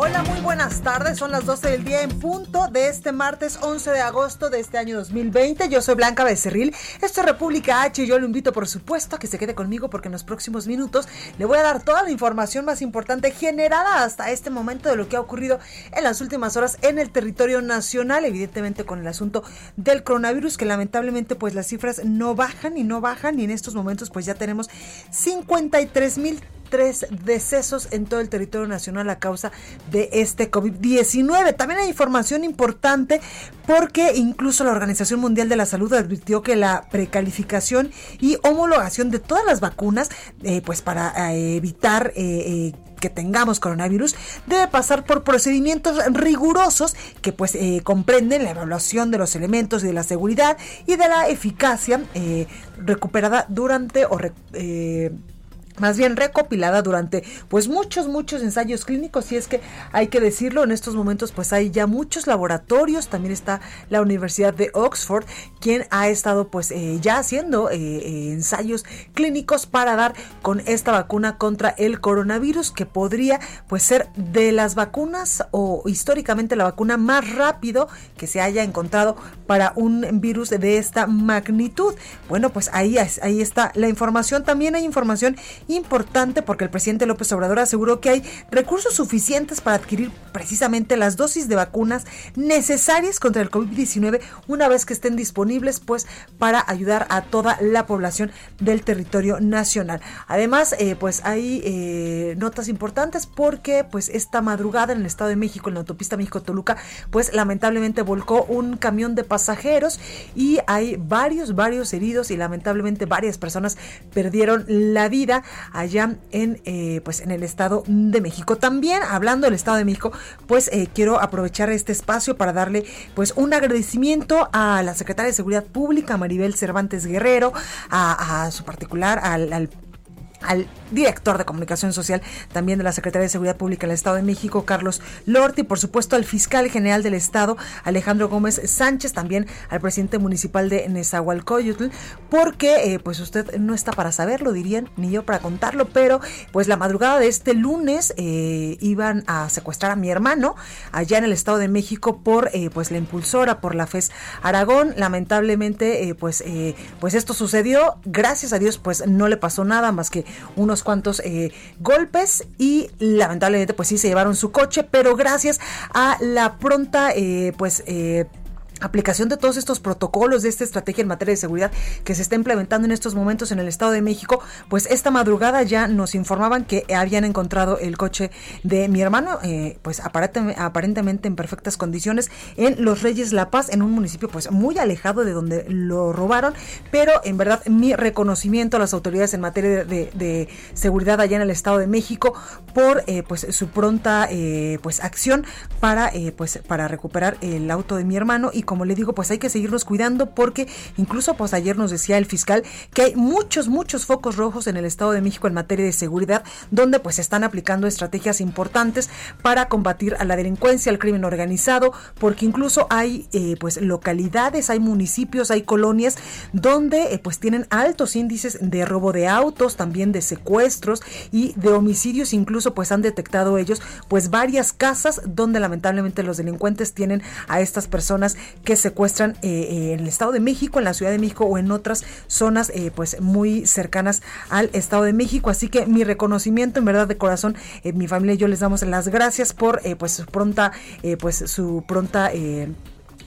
Hola, muy buenas tardes. Son las 12 del día en punto de este martes 11 de agosto de este año 2020. Yo soy Blanca Becerril. Esto es República H y yo lo invito, por supuesto, a que se quede conmigo porque en los próximos minutos le voy a dar toda la información más importante generada hasta este momento de lo que ha ocurrido en las últimas horas en el territorio nacional, evidentemente con el asunto del coronavirus, que lamentablemente pues las cifras no bajan y no bajan y en estos momentos pues ya tenemos 53 mil tres decesos en todo el territorio nacional a causa de este COVID-19. También hay información importante porque incluso la Organización Mundial de la Salud advirtió que la precalificación y homologación de todas las vacunas, eh, pues para eh, evitar eh, que tengamos coronavirus debe pasar por procedimientos rigurosos que pues comprenden la evaluación de los elementos y de la seguridad y de la eficacia recuperada durante o eh, más bien recopilada durante pues muchos muchos ensayos clínicos y es que hay que decirlo en estos momentos pues hay ya muchos laboratorios también está la Universidad de Oxford quien ha estado pues eh, ya haciendo eh, eh, ensayos clínicos para dar con esta vacuna contra el coronavirus que podría pues ser de las vacunas o históricamente la vacuna más rápido que se haya encontrado para un virus de esta magnitud. Bueno pues ahí ahí está la información. También hay información importante porque el presidente López Obrador aseguró que hay recursos suficientes para adquirir precisamente las dosis de vacunas necesarias contra el COVID-19 una vez que estén disponibles pues para ayudar a toda la población del territorio nacional. Además eh, pues hay eh, notas importantes porque pues esta madrugada en el Estado de México en la autopista México-Toluca pues lamentablemente volcó un camión de pasajeros y hay varios varios heridos y lamentablemente varias personas perdieron la vida allá en eh, pues en el Estado de México. También hablando del Estado de México, pues eh, quiero aprovechar este espacio para darle pues un agradecimiento a la secretaria de Seguridad Pública, Maribel Cervantes Guerrero, a, su particular, al al director de comunicación social también de la Secretaría de Seguridad Pública del Estado de México, Carlos Lorti, por supuesto al fiscal general del Estado, Alejandro Gómez Sánchez, también al presidente municipal de Nezahualcóyotl, porque eh, pues usted no está para saberlo, dirían, ni yo para contarlo, pero pues la madrugada de este lunes eh, iban a secuestrar a mi hermano allá en el Estado de México por eh, pues la impulsora, por la FES Aragón, lamentablemente pues, pues esto sucedió, gracias a Dios pues no le pasó nada más que unos cuantos eh, golpes y lamentablemente pues sí se llevaron su coche, pero gracias a la pronta eh, pues eh, aplicación de todos estos protocolos de esta estrategia en materia de seguridad que se está implementando en estos momentos en el Estado de México, pues esta madrugada ya nos informaban que habían encontrado el coche de mi hermano, eh, pues aparentemente en perfectas condiciones en Los Reyes La Paz, en un municipio pues muy alejado de donde lo robaron, pero en verdad mi reconocimiento a las autoridades en materia de, seguridad allá en el Estado de México por eh, pues su pronta eh, pues acción para eh, pues para recuperar el auto de mi hermano y como le digo, pues hay que seguirnos cuidando porque incluso pues ayer nos decía el fiscal que hay muchos, muchos focos rojos en el Estado de México en materia de seguridad donde pues están aplicando estrategias importantes para combatir a la delincuencia, al crimen organizado, porque incluso hay eh, pues localidades, hay municipios, hay colonias donde eh, pues tienen altos índices de robo de autos, también de secuestros y de homicidios, incluso pues han detectado ellos pues varias casas donde lamentablemente los delincuentes tienen a estas personas que secuestran eh, eh, en el Estado de México, en la Ciudad de México o en otras zonas eh, pues muy cercanas al Estado de México. Así que mi reconocimiento en verdad de corazón, mi familia y yo les damos las gracias por pues su pronta, pues su pronta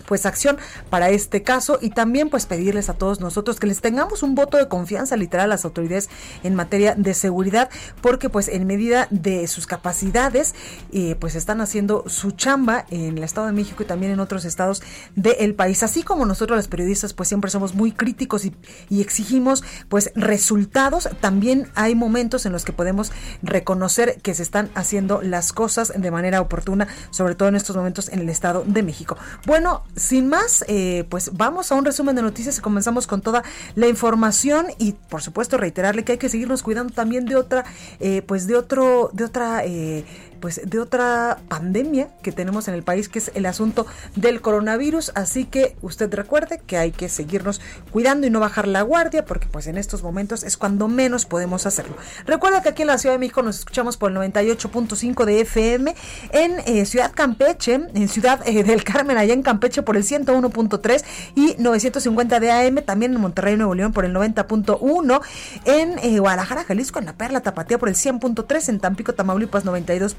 pues acción para este caso y también pues pedirles a todos nosotros que les tengamos un voto de confianza literal a las autoridades en materia de seguridad porque pues en medida de sus capacidades eh, pues están haciendo su chamba en el Estado de México y también en otros estados del país. Así como nosotros los periodistas pues siempre somos muy críticos y, y exigimos pues resultados también hay momentos en los que podemos reconocer que se están haciendo las cosas de manera oportuna sobre todo en estos momentos en el Estado de México. Bueno sin más eh, pues vamos a un resumen de noticias y comenzamos con toda la información y por supuesto reiterarle que hay que seguirnos cuidando también de otra eh, pues de otro de otra eh, pues de otra pandemia que tenemos en el país, que es el asunto del coronavirus. Así que usted recuerde que hay que seguirnos cuidando y no bajar la guardia, porque pues en estos momentos es cuando menos podemos hacerlo. Recuerda que aquí en la Ciudad de México nos escuchamos por el 98.5 de FM, en eh, Ciudad Campeche, en Ciudad eh, del Carmen, allá en Campeche por el 101.3 y 950 de AM, también en Monterrey, Nuevo León por el 90.1, en eh, Guadalajara, Jalisco, en La Perla, Tapatía por el 100.3, en Tampico, Tamaulipas 92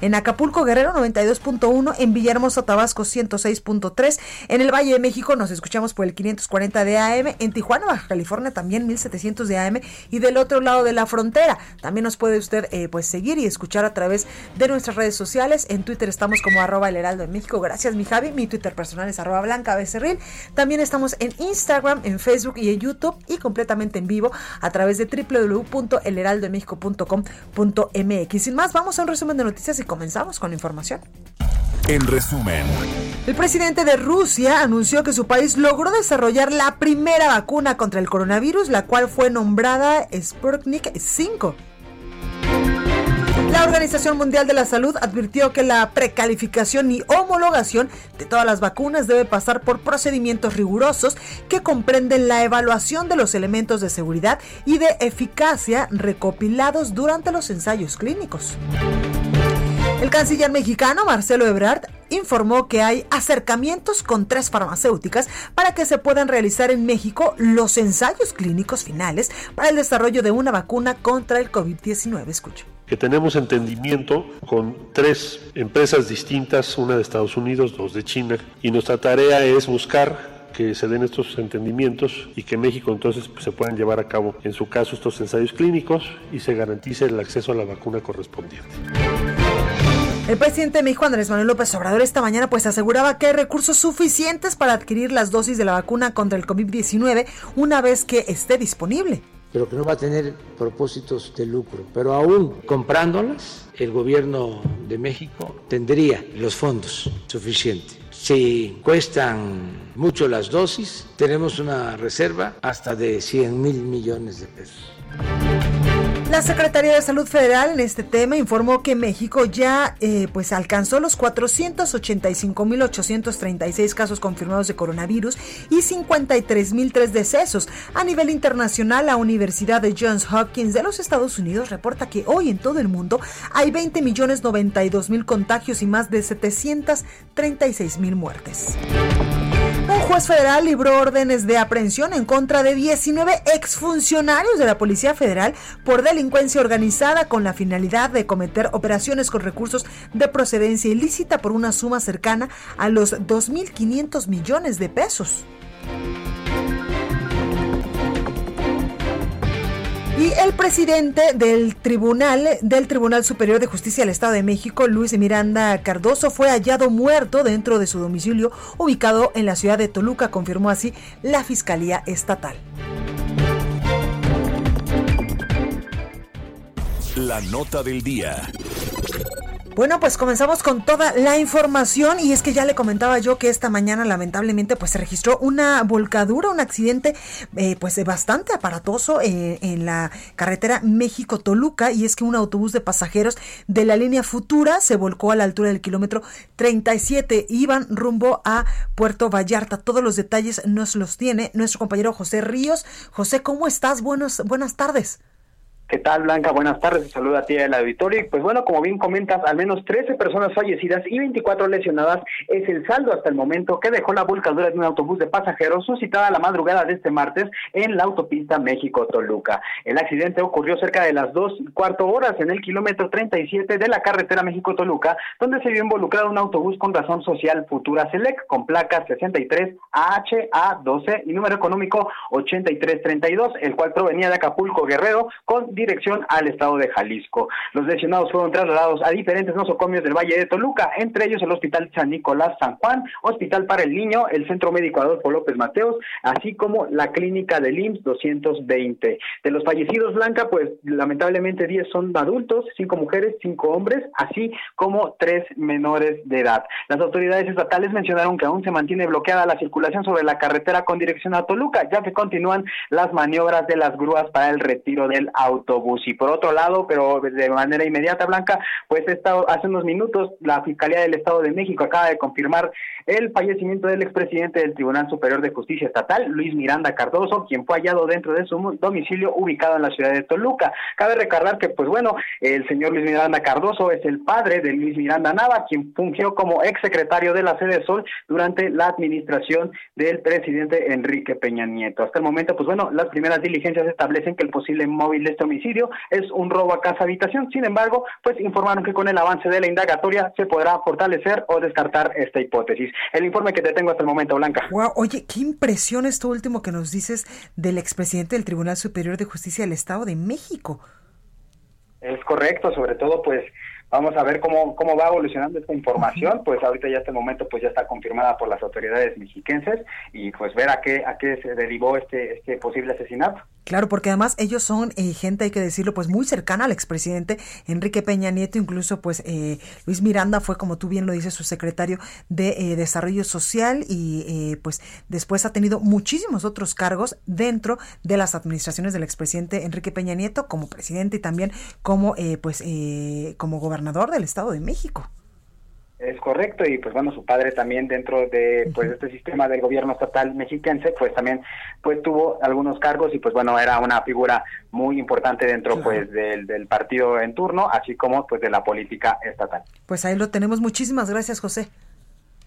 en Acapulco Guerrero 92.1, en Villahermosa Tabasco 106.3, en el Valle de México nos escuchamos por el 540 de AM, en Tijuana, Baja California también 1700 de AM y del otro lado de la frontera. También nos puede usted eh, pues seguir y escuchar a través de nuestras redes sociales. En Twitter estamos como arroba el heraldo de México. Gracias mi Javi. Mi Twitter personal es arroba blanca becerril. También estamos en Instagram, en Facebook y en YouTube y completamente en vivo a través de www.elheraldodemexico.com.mx. Sin más, vamos a un resumen de noticias y comenzamos con la información. En resumen. El presidente de Rusia anunció que su país logró desarrollar la primera vacuna contra el coronavirus, la cual fue nombrada Sputnik 5. La Organización Mundial de la Salud advirtió que la precalificación y homologación de todas las vacunas debe pasar por procedimientos rigurosos que comprenden la evaluación de los elementos de seguridad y de eficacia recopilados durante los ensayos clínicos. El canciller mexicano Marcelo Ebrard informó que hay acercamientos con tres farmacéuticas para que se puedan realizar en México los ensayos clínicos finales para el desarrollo de una vacuna contra el COVID-19. Escucho que tenemos entendimiento con tres empresas distintas, una de Estados Unidos, dos de China, y nuestra tarea es buscar que se den estos entendimientos y que México entonces pues, se puedan llevar a cabo, en su caso, estos ensayos clínicos y se garantice el acceso a la vacuna correspondiente. El presidente de México, Andrés Manuel López Obrador, esta mañana pues aseguraba que hay recursos suficientes para adquirir las dosis de la vacuna contra el COVID-19 una vez que esté disponible pero que no va a tener propósitos de lucro. Pero aún comprándolas, el gobierno de México tendría los fondos suficientes. Si cuestan mucho las dosis, tenemos una reserva hasta de 100 mil millones de pesos. La Secretaría de Salud Federal en este tema informó que México ya eh, pues alcanzó los 485.836 casos confirmados de coronavirus y 53.003 decesos. A nivel internacional, la Universidad de Johns Hopkins de los Estados Unidos reporta que hoy en todo el mundo hay 20.092.000 contagios y más de 736.000 muertes. Juez federal libró órdenes de aprehensión en contra de 19 exfuncionarios de la Policía Federal por delincuencia organizada con la finalidad de cometer operaciones con recursos de procedencia ilícita por una suma cercana a los 2.500 millones de pesos. Y el presidente del Tribunal del Tribunal Superior de Justicia del Estado de México, Luis Miranda Cardoso, fue hallado muerto dentro de su domicilio ubicado en la ciudad de Toluca, confirmó así la Fiscalía Estatal. La nota del día. Bueno, pues comenzamos con toda la información y es que ya le comentaba yo que esta mañana lamentablemente pues se registró una volcadura, un accidente eh, pues bastante aparatoso eh, en la carretera México-Toluca y es que un autobús de pasajeros de la línea Futura se volcó a la altura del kilómetro 37, iban rumbo a Puerto Vallarta. Todos los detalles nos los tiene nuestro compañero José Ríos. José, ¿cómo estás? Buenos, buenas tardes. ¿Qué tal, Blanca? Buenas tardes. Un saludo a ti el auditorio. Y pues bueno, como bien comentas, al menos 13 personas fallecidas y 24 lesionadas es el saldo hasta el momento que dejó la volcadura de un autobús de pasajeros suscitada la madrugada de este martes en la autopista México-Toluca. El accidente ocurrió cerca de las dos cuarto horas en el kilómetro 37 de la carretera México-Toluca, donde se vio involucrado un autobús con razón social Futura Select con placas 63 AHA12 y número económico 8332, el cual provenía de Acapulco Guerrero con dirección al estado de Jalisco. Los lesionados fueron trasladados a diferentes nosocomios del Valle de Toluca, entre ellos el Hospital San Nicolás San Juan, Hospital para el Niño, el Centro Médico Adolfo López Mateos, así como la Clínica del IMSS 220. De los fallecidos, Blanca, pues lamentablemente 10 son adultos, 5 mujeres, 5 hombres, así como 3 menores de edad. Las autoridades estatales mencionaron que aún se mantiene bloqueada la circulación sobre la carretera con dirección a Toluca, ya que continúan las maniobras de las grúas para el retiro del auto autobús. Y por otro lado, pero de manera inmediata, Blanca, pues hace unos minutos la Fiscalía del Estado de México acaba de confirmar el fallecimiento del expresidente del Tribunal Superior de Justicia Estatal, Luis Miranda Cardoso, quien fue hallado dentro de su domicilio ubicado en la ciudad de Toluca. Cabe recordar que, pues bueno, el señor Luis Miranda Cardoso es el padre de Luis Miranda Nava, quien fungió como exsecretario de la sede Sol durante la administración del presidente Enrique Peña Nieto. Hasta el momento, pues bueno, las primeras diligencias establecen que el posible móvil de este homicidio es un robo a casa habitación. Sin embargo, pues informaron que con el avance de la indagatoria se podrá fortalecer o descartar esta hipótesis. El informe que te tengo hasta el momento, Blanca. Wow, oye, qué impresión esto último que nos dices del expresidente del Tribunal Superior de Justicia del Estado de México. Es correcto, sobre todo pues Vamos a ver cómo, cómo va evolucionando esta información, pues ahorita ya este momento pues ya está confirmada por las autoridades mexiquenses y pues ver a qué a qué se derivó este este posible asesinato. Claro, porque además ellos son eh, gente, hay que decirlo, pues muy cercana al expresidente Enrique Peña Nieto, incluso pues eh, Luis Miranda fue, como tú bien lo dices, su secretario de eh, Desarrollo Social y pues después ha tenido muchísimos otros cargos dentro de las administraciones del expresidente Enrique Peña Nieto como presidente y también como pues como gobernador gobernador del Estado de México. Es correcto, y pues bueno, su padre también dentro de pues este sistema del gobierno estatal mexiquense, pues también pues tuvo algunos cargos y pues bueno, era una figura muy importante dentro pues del, del partido en turno, así como pues de la política estatal. Pues ahí lo tenemos. Muchísimas gracias, José.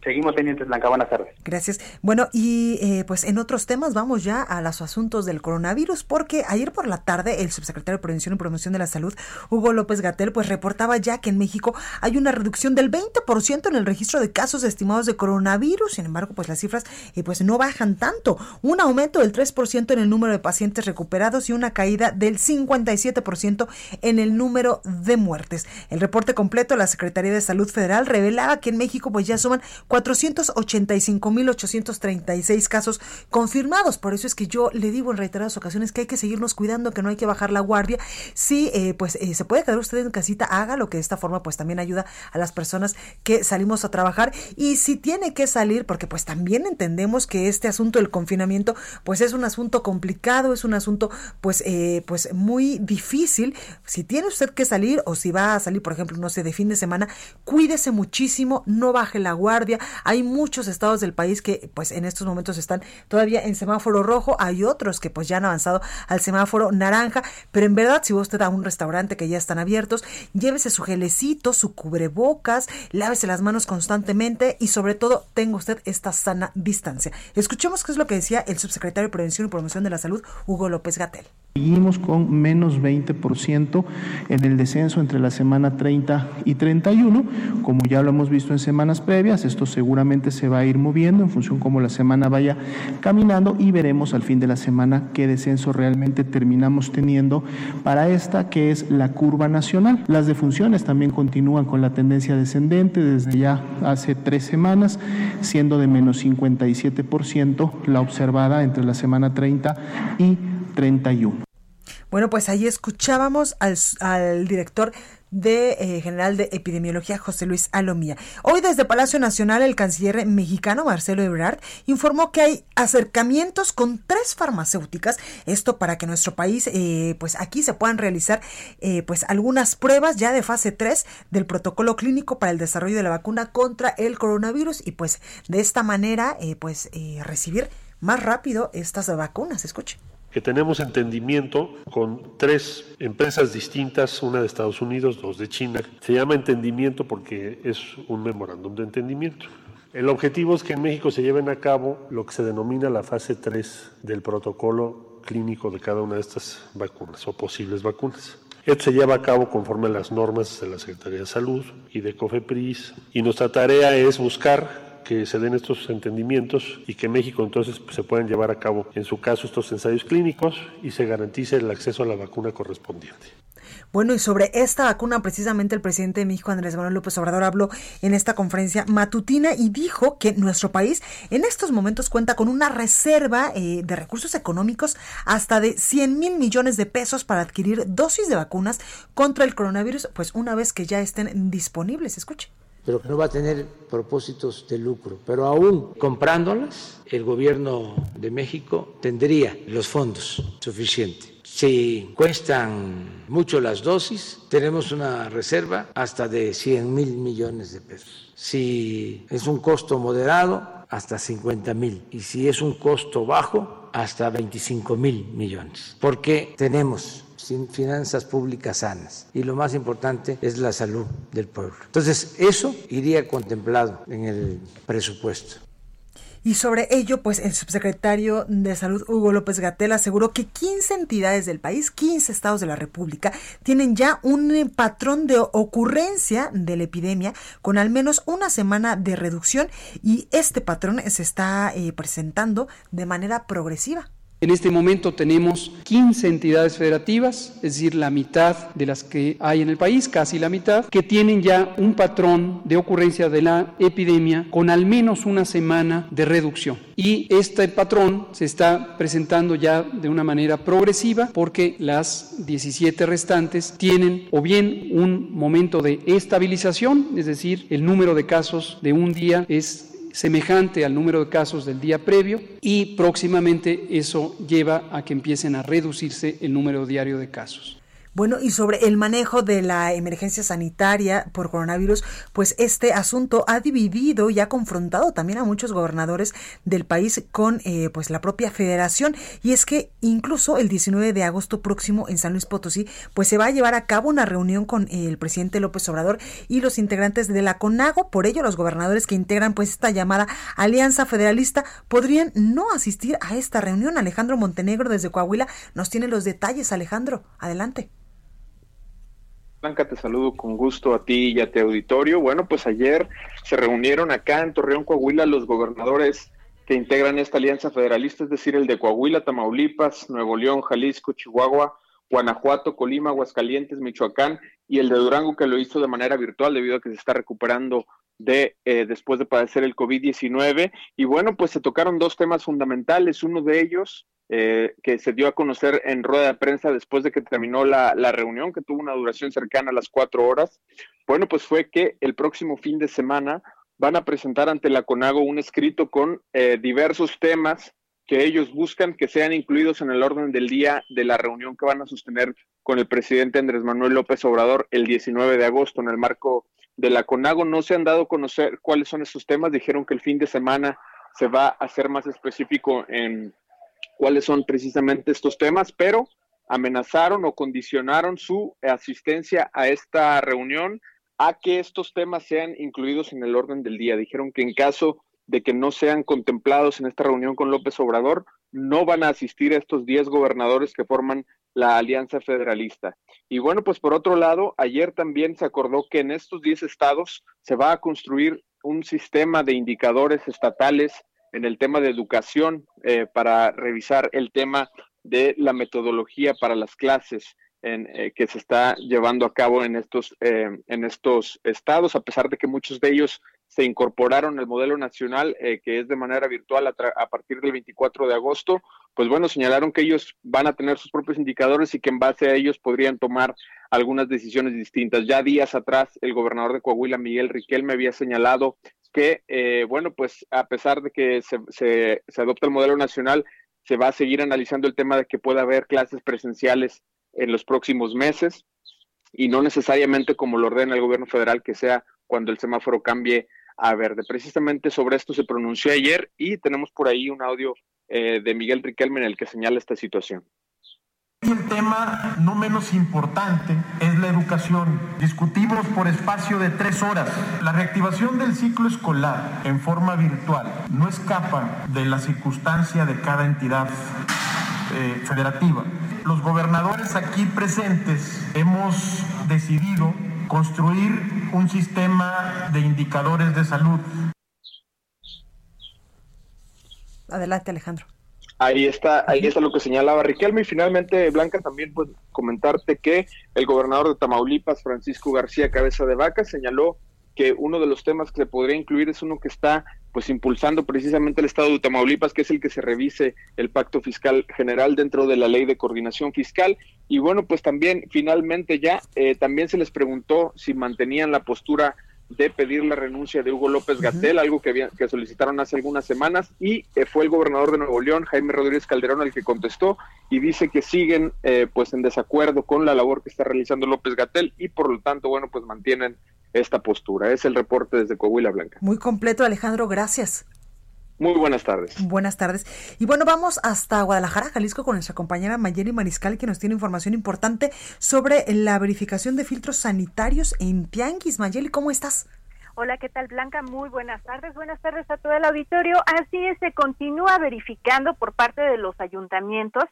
Seguimos pendientes, Blanca. Buenas tardes. Gracias. Bueno, y eh, pues en otros temas vamos ya a los asuntos del coronavirus, porque ayer por la tarde el subsecretario de Prevención y Promoción de la Salud, Hugo López Gatel, pues reportaba ya que en México hay una reducción del 20% en el registro de casos estimados de coronavirus. Sin embargo, pues las cifras eh, pues no bajan tanto. Un aumento del 3% en el número de pacientes recuperados y una caída del 57% en el número de muertes. El reporte completo de la Secretaría de Salud Federal revelaba que en México pues ya suman 485.836 casos confirmados. Por eso es que yo le digo en reiteradas ocasiones que hay que seguirnos cuidando, que no hay que bajar la guardia. Si eh, pues eh, se puede quedar usted en casita, haga lo que de esta forma pues también ayuda a las personas que salimos a trabajar. Y si tiene que salir, porque pues también entendemos que este asunto del confinamiento pues es un asunto complicado, es un asunto pues, eh, pues muy difícil. Si tiene usted que salir o si va a salir, por ejemplo, no sé, de fin de semana, cuídese muchísimo, no baje la guardia, hay muchos estados del país que pues en estos momentos están todavía en semáforo rojo, hay otros que pues ya han avanzado al semáforo naranja, pero en verdad si usted a un restaurante que ya están abiertos, llévese su gelecito, su cubrebocas, lávese las manos constantemente y sobre todo tenga usted esta sana distancia. Escuchemos qué es lo que decía el subsecretario de Prevención y Promoción de la Salud, Hugo López Gatel. Seguimos con menos 20% en el descenso entre la semana 30 y 31. Como ya lo hemos visto en semanas previas, esto seguramente se va a ir moviendo en función como la semana vaya caminando y veremos al fin de la semana qué descenso realmente terminamos teniendo para esta que es la curva nacional. Las defunciones también continúan con la tendencia descendente desde ya hace tres semanas, siendo de menos 57% la observada entre la semana 30 y 31. Bueno, pues ahí escuchábamos al, al director de eh, General de Epidemiología José Luis Alomía. Hoy desde Palacio Nacional el canciller mexicano Marcelo Ebrard informó que hay acercamientos con tres farmacéuticas, esto para que nuestro país, eh, pues aquí se puedan realizar eh, pues algunas pruebas ya de fase 3 del protocolo clínico para el desarrollo de la vacuna contra el coronavirus y pues de esta manera pues recibir más rápido estas vacunas. Escuche. Que tenemos entendimiento con tres empresas distintas, una de Estados Unidos, dos de China. Se llama entendimiento porque es un memorándum de entendimiento. El objetivo es que en México se lleven a cabo lo que se denomina la fase 3 del protocolo clínico de cada una de estas vacunas o posibles vacunas. Esto se lleva a cabo conforme a las normas de la Secretaría de Salud y de COFEPRIS y nuestra tarea es buscar que se den estos entendimientos y que México entonces pues, se puedan llevar a cabo en su caso estos ensayos clínicos y se garantice el acceso a la vacuna correspondiente. Bueno, y sobre esta vacuna, precisamente el presidente de México, Andrés Manuel López Obrador, habló en esta conferencia matutina y dijo que nuestro país en estos momentos cuenta con una reserva eh, de recursos económicos hasta de 100 mil millones de pesos para adquirir dosis de vacunas contra el coronavirus, pues una vez que ya estén disponibles. Escuche pero que no va a tener propósitos de lucro. Pero aún comprándolas, el gobierno de México tendría los fondos suficientes. Si cuestan mucho las dosis, tenemos una reserva hasta de 100 mil millones de pesos. Si es un costo moderado, hasta 50 mil. Y si es un costo bajo, hasta 25 mil millones. Porque tenemos finanzas públicas sanas. Y lo más importante es la salud del pueblo. Entonces, eso iría contemplado en el presupuesto. Y sobre ello, pues el subsecretario de Salud, Hugo López Gatel, aseguró que 15 entidades del país, 15 estados de la República, tienen ya un eh, patrón de ocurrencia de la epidemia con al menos una semana de reducción y este patrón se está eh, presentando de manera progresiva. En este momento tenemos 15 entidades federativas, es decir, la mitad de las que hay en el país, casi la mitad, que tienen ya un patrón de ocurrencia de la epidemia con al menos una semana de reducción. Y este patrón se está presentando ya de una manera progresiva porque las 17 restantes tienen o bien un momento de estabilización, es decir, el número de casos de un día es semejante al número de casos del día previo y próximamente eso lleva a que empiecen a reducirse el número diario de casos. Bueno, y sobre el manejo de la emergencia sanitaria por coronavirus, pues este asunto ha dividido y ha confrontado también a muchos gobernadores del país con eh, pues la propia federación. Y es que incluso el 19 de agosto próximo en San Luis Potosí, pues se va a llevar a cabo una reunión con el presidente López Obrador y los integrantes de la CONAGO. Por ello, los gobernadores que integran pues esta llamada Alianza Federalista podrían no asistir a esta reunión. Alejandro Montenegro desde Coahuila nos tiene los detalles. Alejandro, adelante. Blanca, te saludo con gusto a ti y a tu auditorio. Bueno, pues ayer se reunieron acá en Torreón, Coahuila, los gobernadores que integran esta alianza federalista, es decir, el de Coahuila, Tamaulipas, Nuevo León, Jalisco, Chihuahua, Guanajuato, Colima, Aguascalientes, Michoacán y el de Durango que lo hizo de manera virtual debido a que se está recuperando de eh, después de padecer el COVID-19. Y bueno, pues se tocaron dos temas fundamentales. Uno de ellos, eh, que se dio a conocer en rueda de prensa después de que terminó la, reunión, que tuvo una duración cercana a las cuatro horas. Bueno, pues fue que el próximo fin de semana van a presentar ante la CONAGO un escrito con eh, diversos temas que ellos buscan que sean incluidos en el orden del día de la reunión que van a sostener con el presidente Andrés Manuel López Obrador el 19 de agosto en el marco de la CONAGO. No se han dado a conocer cuáles son esos temas. Dijeron que el fin de semana se va a hacer más específico en cuáles son precisamente estos temas, pero amenazaron o condicionaron su asistencia a esta reunión a que estos temas sean incluidos en el orden del día. Dijeron que en caso de que no sean contemplados en esta reunión con López Obrador, no van a asistir a estos 10 gobernadores que forman la Alianza Federalista. Y bueno, pues por otro lado, ayer también se acordó que en estos 10 estados se va a construir un sistema de indicadores estatales en el tema de educación eh, para revisar el tema de la metodología para las clases eh, que se está llevando a cabo en estos, eh, en estos estados, a pesar de que muchos de ellos se incorporaron al modelo nacional, eh, que es de manera virtual a, partir del 24 de agosto, pues bueno, señalaron que ellos van a tener sus propios indicadores y que en base a ellos podrían tomar algunas decisiones distintas. Ya días atrás, el gobernador de Coahuila, Miguel Riquel, me había señalado que, eh, bueno, pues a pesar de que se, se, se adopta el modelo nacional, se va a seguir analizando el tema de que pueda haber clases presenciales en los próximos meses y no necesariamente como lo ordena el gobierno federal, que sea cuando el semáforo cambie a. Precisamente sobre esto se pronunció ayer y tenemos por ahí un audio eh, de Miguel Riquelme en el que señala esta situación. El tema no menos importante es la educación. Discutimos por espacio de tres horas. La reactivación del ciclo escolar en forma virtual no escapa de la circunstancia de cada entidad eh, federativa. Los gobernadores aquí presentes hemos decidido construir un sistema de indicadores de salud. Adelante, Alejandro. Ahí está, ahí está lo que señalaba Riquelme y finalmente Blanca también pues comentarte que el gobernador de Tamaulipas, Francisco García Cabeza de Vaca, señaló que uno de los temas que se podría incluir es uno que está pues impulsando precisamente el Estado de Tamaulipas, que es el que se revise el pacto fiscal general dentro de la ley de coordinación fiscal. Y bueno, pues también finalmente ya eh, también se les preguntó si mantenían la postura de pedir la renuncia de Hugo López Gatel, algo que, que solicitaron hace algunas semanas, y eh, fue el gobernador de Nuevo León, Jaime Rodríguez Calderón, el que contestó y dice que siguen eh, pues en desacuerdo con la labor que está realizando López Gatel y por lo tanto, bueno, pues mantienen esta postura. Es el reporte desde Coahuila Blanca. Muy completo, Alejandro, gracias. Muy buenas tardes. Buenas tardes. Y bueno, vamos hasta Guadalajara, Jalisco, con nuestra compañera Mayeli Mariscal, que nos tiene información importante sobre la verificación de filtros sanitarios en Tianguis. Mayeli, ¿cómo estás? Hola, ¿qué tal Blanca? Muy buenas tardes. Buenas tardes a todo el auditorio. Así es, se continúa verificando por parte de los ayuntamientos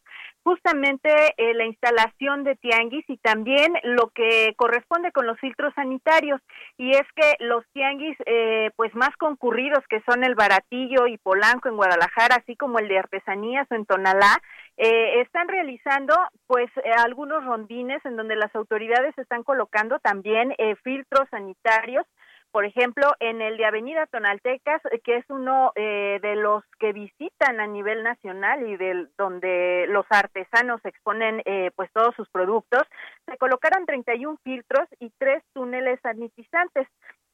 justamente eh, la instalación de tianguis y también lo que corresponde con los filtros sanitarios. Y es que los tianguis eh, pues más concurridos que son el Baratillo y Polanco en Guadalajara, así como el de artesanías en Tonalá, eh, están realizando pues algunos rondines en donde las autoridades están colocando también filtros sanitarios por ejemplo, en el de Avenida Tonaltecas, que es uno eh, de los que visitan a nivel nacional y del donde los artesanos exponen eh, pues todos sus productos, se colocaron 31 filtros y tres túneles sanitizantes.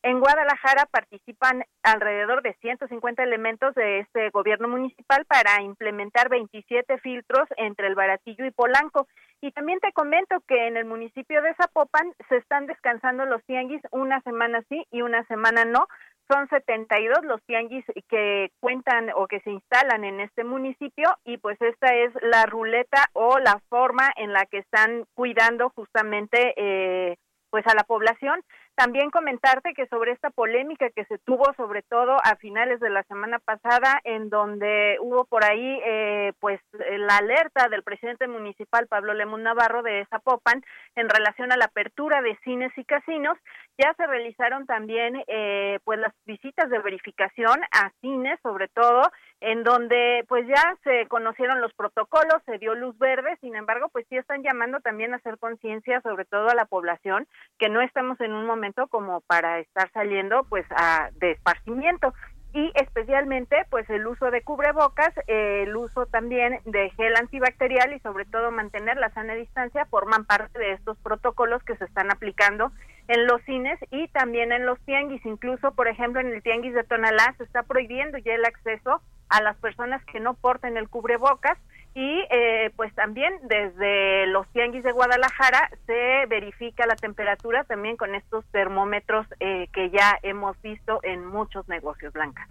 En Guadalajara participan alrededor de 150 elementos de este gobierno municipal para implementar 27 filtros entre el Baratillo y Polanco. Y también te comento que en el municipio de Zapopan se están descansando los tianguis una semana sí y una semana no. Son 72 los tianguis que cuentan o que se instalan en este municipio y pues esta es la ruleta o la forma en la que están cuidando justamente eh, pues a la población. También comentarte que sobre esta polémica que se tuvo, sobre todo a finales de la semana pasada, en donde hubo por ahí, eh, pues, la alerta del presidente municipal Pablo Lemón Navarro de Zapopan en relación a la apertura de cines y casinos, ya se realizaron también, eh, pues, las visitas de verificación a cines, sobre todo, en donde, pues, ya se conocieron los protocolos, se dio luz verde, sin embargo, pues, sí están llamando también a hacer conciencia, sobre todo a la población, que no estamos en un momento como para estar saliendo pues a de esparcimiento. Y especialmente pues el uso de cubrebocas, el uso también de gel antibacterial y sobre todo mantener la sana distancia forman parte de estos protocolos que se están aplicando en los cines y también en los tianguis, incluso por ejemplo en el tianguis de Tonalá se está prohibiendo ya el acceso a las personas que no porten el cubrebocas y eh, pues también desde los tianguis de Guadalajara se verifica la temperatura también con estos termómetros eh, que ya hemos visto en muchos negocios, Blanca.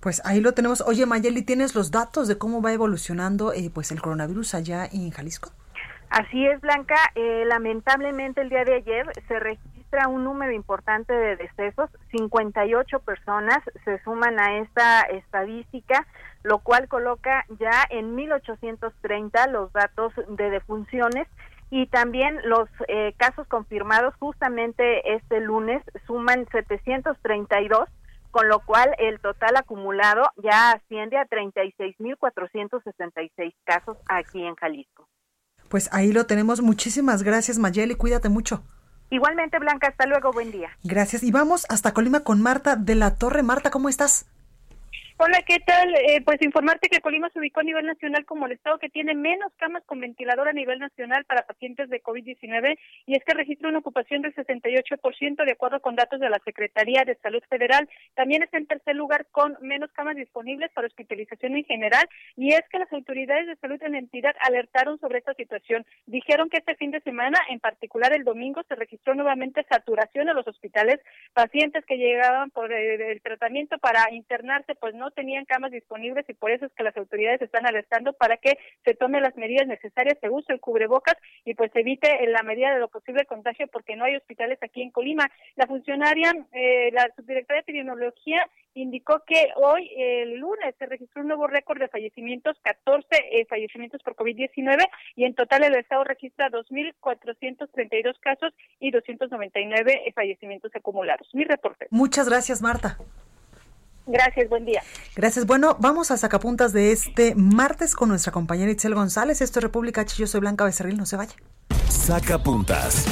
Pues ahí lo tenemos. Oye, Mayeli, ¿tienes los datos de cómo va evolucionando eh, pues el coronavirus allá en Jalisco? Así es, Blanca. lamentablemente el día de ayer se registra un número importante de decesos. 58 personas se suman a esta estadística lo cual coloca ya en 1830 los datos de defunciones y también los eh, casos confirmados justamente este lunes suman 732 con lo cual el total acumulado ya asciende a 36.466 casos aquí en Jalisco. Pues ahí lo tenemos. Muchísimas gracias, Mayeli. Cuídate mucho. Igualmente, Blanca. Hasta luego. Buen día. Gracias. Y vamos hasta Colima con Marta de la Torre. Marta, ¿cómo estás? Hola, ¿qué tal? Eh, pues informarte que Colima se ubicó a nivel nacional como el estado que tiene menos camas con ventilador a nivel nacional para pacientes de COVID-19 y es que registra una ocupación del 68% de acuerdo con datos de la Secretaría de Salud Federal. También está en tercer lugar con menos camas disponibles para hospitalización en general y es que las autoridades de salud en la entidad alertaron sobre esta situación. Dijeron que este fin de semana, en particular el domingo, se registró nuevamente saturación en los hospitales pacientes que llegaban por el, tratamiento para internarse pues no tenían camas disponibles y por eso es que las autoridades están alertando para que se tomen las medidas necesarias, se use el cubrebocas y pues evite en la medida de lo posible contagio porque no hay hospitales aquí en Colima. La funcionaria, eh, la subdirectora de epidemiología indicó que hoy, el lunes, se registró un nuevo récord de fallecimientos, 14 eh, fallecimientos por COVID-19 y en total el Estado registra 2.432 casos y 299 eh, fallecimientos acumulados. Mi reporte. Muchas gracias, Marta. Gracias, buen día. Gracias. Bueno, vamos a sacapuntas de este martes con nuestra compañera Itzel González. Esto es República H. Yo soy Blanca Becerril, no se vaya. Sacapuntas.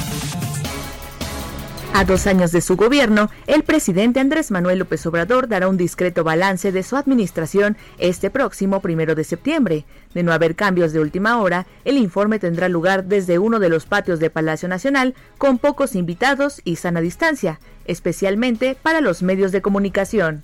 A dos años de su gobierno, el presidente Andrés Manuel López Obrador dará un discreto balance de su administración este próximo primero de septiembre. De no haber cambios de última hora, el informe tendrá lugar desde uno de los patios de Palacio Nacional con pocos invitados y sana distancia, especialmente para los medios de comunicación.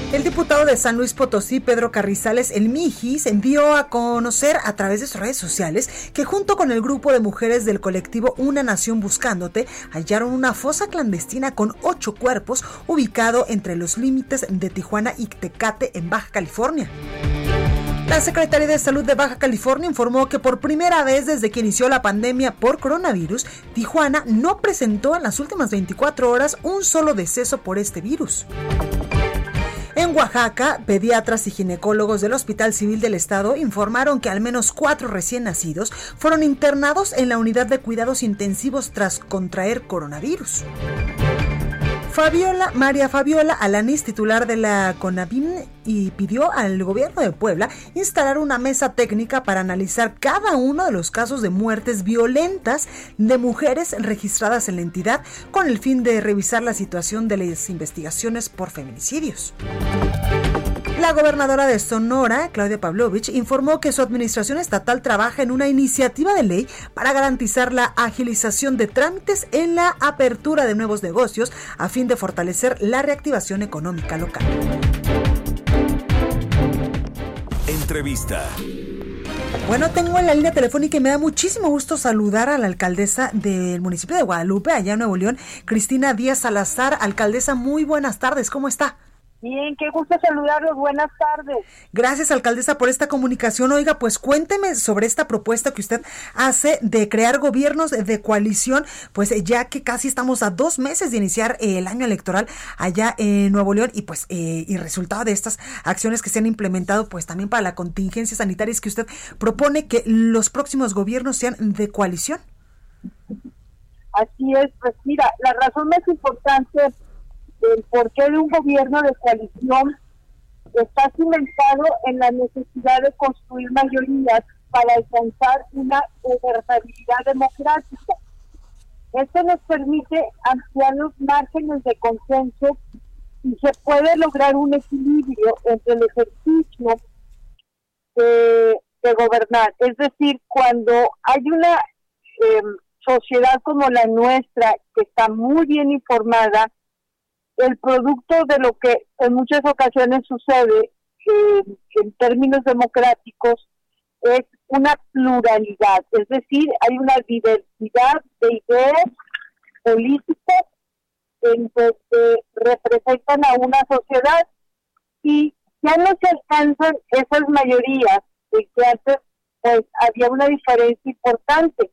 El diputado de San Luis Potosí, Pedro Carrizales, el Mijis, envió a conocer a través de sus redes sociales que junto con el grupo de mujeres del colectivo Una Nación Buscándote hallaron una fosa clandestina con ocho cuerpos ubicado entre los límites de Tijuana y Tecate en Baja California. La Secretaría de Salud de Baja California informó que por primera vez desde que inició la pandemia por coronavirus, Tijuana no presentó en las últimas 24 horas un solo deceso por este virus. En Oaxaca, pediatras y ginecólogos del Hospital Civil del Estado informaron que al menos cuatro recién nacidos fueron internados en la unidad de cuidados intensivos tras contraer coronavirus. Fabiola, María Fabiola Alanis, titular de la CONAVIM, y pidió al gobierno de Puebla instalar una mesa técnica para analizar cada uno de los casos de muertes violentas de mujeres registradas en la entidad con el fin de revisar la situación de las investigaciones por feminicidios. La gobernadora de Sonora, Claudia Pavlovich, informó que su administración estatal trabaja en una iniciativa de ley para garantizar la agilización de trámites en la apertura de nuevos negocios a fin de fortalecer la reactivación económica local. Entrevista. Bueno, tengo en la línea telefónica y me da muchísimo gusto saludar a la alcaldesa del municipio de Guadalupe, allá en Nuevo León, Cristina Díaz Salazar. Alcaldesa, muy buenas tardes, ¿cómo está? Bien, qué gusto saludarlos. Buenas tardes. Gracias, alcaldesa, por esta comunicación. Oiga, pues cuénteme sobre esta propuesta que usted hace de crear gobiernos de coalición, pues ya que casi estamos a dos meses de iniciar el año electoral allá en Nuevo León y pues eh, y resultado de estas acciones que se han implementado, pues también para la contingencia sanitaria, es que usted propone que los próximos gobiernos sean de coalición. Así es, pues mira, la razón más importante el porqué de un gobierno de coalición está cimentado en la necesidad de construir mayorías para alcanzar una gobernabilidad democrática. Esto nos permite ampliar los márgenes de consenso y se puede lograr un equilibrio entre el ejercicio de, gobernar. Es decir, cuando hay una em, sociedad como la nuestra que está muy bien informada, el producto de lo que en muchas ocasiones sucede eh, en términos democráticos es una pluralidad, es decir, hay una diversidad de ideas políticas en que representan a una sociedad y ya no se alcanzan esas mayorías de que antes pues había una diferencia importante.